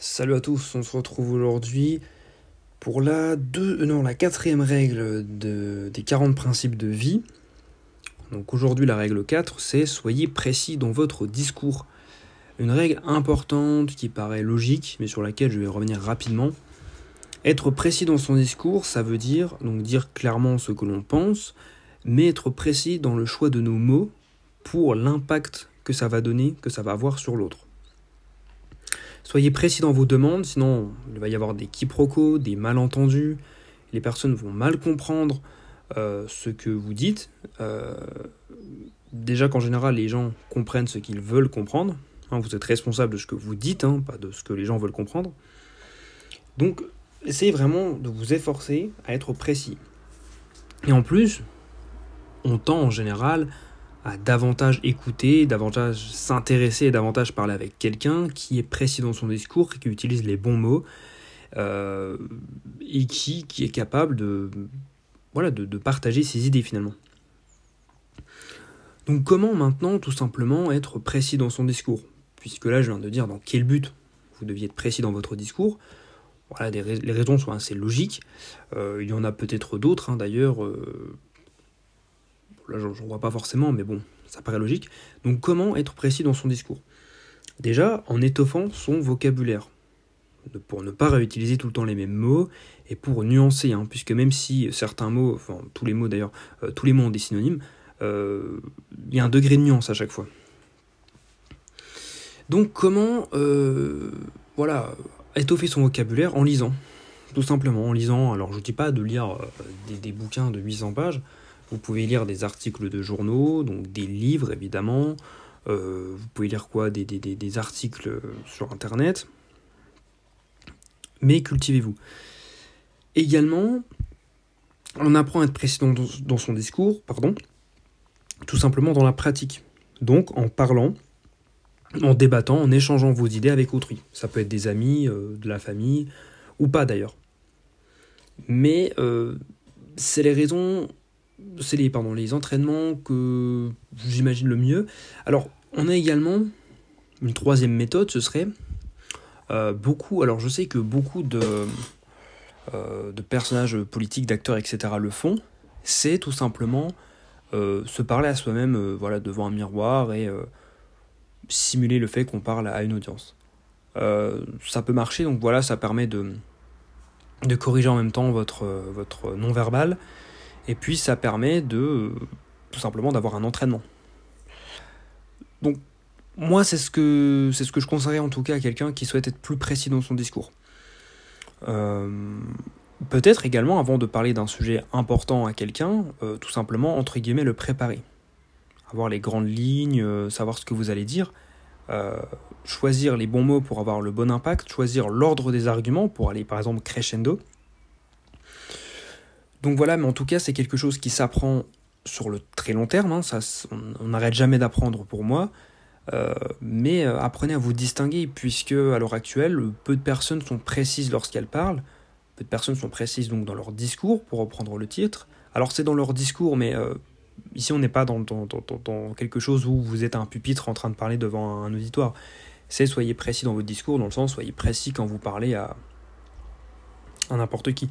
Salut à tous, on se retrouve aujourd'hui pour la, deux, euh, la quatrième règle de, des 40 principes de vie. Donc aujourd'hui la règle 4 c'est soyez précis dans votre discours. Une règle importante qui paraît logique mais sur laquelle je vais revenir rapidement. Être précis dans son discours, ça veut dire donc dire clairement ce que l'on pense, mais être précis dans le choix de nos mots pour l'impact que ça va donner, que ça va avoir sur l'autre. Soyez précis dans vos demandes, sinon il va y avoir des quiproquos, des malentendus, les personnes vont mal comprendre euh, ce que vous dites. Euh, déjà qu'en général les gens comprennent ce qu'ils veulent comprendre. Hein, vous êtes responsable de ce que vous dites, hein, pas de ce que les gens veulent comprendre. Donc essayez vraiment de vous efforcer à être précis. Et en plus, on tend en général à davantage écouter, davantage s'intéresser davantage parler avec quelqu'un qui est précis dans son discours, qui utilise les bons mots euh, et qui, qui, est capable de, voilà, de, de partager ses idées finalement. Donc comment maintenant tout simplement être précis dans son discours? Puisque là je viens de dire dans quel but vous deviez être précis dans votre discours. Voilà, les raisons sont assez logiques. Euh, il y en a peut-être d'autres hein, d'ailleurs. Euh, là j'en vois pas forcément, mais bon, ça paraît logique. Donc comment être précis dans son discours? Déjà en étoffant son vocabulaire, pour ne pas réutiliser tout le temps les mêmes mots, et pour nuancer, hein, puisque même si certains mots, enfin tous les mots d'ailleurs, euh, tous les mots ont des synonymes, euh, il y a un degré de nuance à chaque fois. Donc comment, euh, voilà, étoffer son vocabulaire en lisant, tout simplement en lisant. Alors je ne dis pas de lire des, des, bouquins de 800 pages, vous pouvez lire des articles de journaux, donc des livres évidemment. Euh, vous pouvez lire quoi? Des, des, des, articles sur Internet. Mais cultivez-vous. Également, on apprend à être précis dans, dans son discours, pardon, tout simplement dans la pratique. Donc en parlant, en débattant, en échangeant vos idées avec autrui. Ça peut être des amis, euh, de la famille, ou pas d'ailleurs. Mais euh, c'est les raisons c'est les, pardon, les entraînements que j'imagine le mieux. Alors, on a également une troisième méthode, ce serait euh, beaucoup. Alors, je sais que beaucoup de, euh, de personnages politiques, d'acteurs, etc. le font. C'est tout simplement euh, se parler à soi-même voilà, devant un miroir et simuler le fait qu'on parle à une audience. ça peut marcher, donc voilà, ça permet de, de corriger en même temps votre, votre non-verbal et puis ça permet de tout simplement d'avoir un entraînement. Donc moi c'est ce que c'est ce que je conseillerais en tout cas à quelqu'un qui souhaite être plus précis dans son discours. Euh, peut-être également avant de parler d'un sujet important à quelqu'un, euh, tout simplement entre guillemets le préparer. Avoir les grandes lignes, euh, savoir ce que vous allez dire, choisir les bons mots pour avoir le bon impact, choisir l'ordre des arguments pour aller par exemple crescendo, donc voilà, mais en tout cas, c'est quelque chose qui s'apprend sur le très long terme. Hein, ça, on n'arrête jamais d'apprendre pour moi. Euh, mais euh, apprenez à vous distinguer, puisque à l'heure actuelle, peu de personnes sont précises lorsqu'elles parlent. Peu de personnes sont précises donc dans leur discours, pour reprendre le titre. Alors c'est dans leur discours, mais euh, ici on n'est pas dans, quelque chose où vous êtes un pupitre en train de parler devant un auditoire. C'est soyez précis dans votre discours, dans le sens soyez précis quand vous parlez à, à n'importe qui.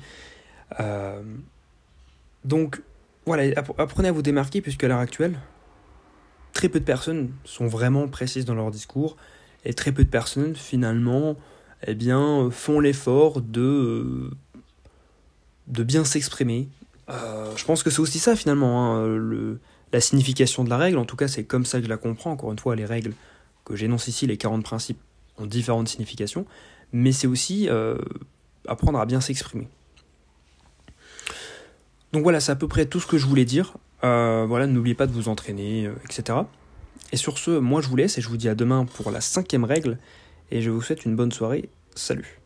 Donc voilà, apprenez à vous démarquer puisque à l'heure actuelle, très peu de personnes sont vraiment précises dans leur discours et très peu de personnes finalement eh bien, font l'effort de, bien s'exprimer. Euh, je pense que c'est aussi ça finalement, hein, la signification de la règle, en tout cas c'est comme ça que je la comprends, encore une fois les règles que j'énonce ici, les 40 principes, ont différentes significations, mais c'est aussi euh, apprendre à bien s'exprimer. Donc voilà, c'est à peu près tout ce que je voulais dire. Euh, voilà, n'oubliez pas de vous entraîner, euh, etc. Et sur ce, moi je vous laisse et je vous dis à demain pour la cinquième règle. Et je vous souhaite une bonne soirée. Salut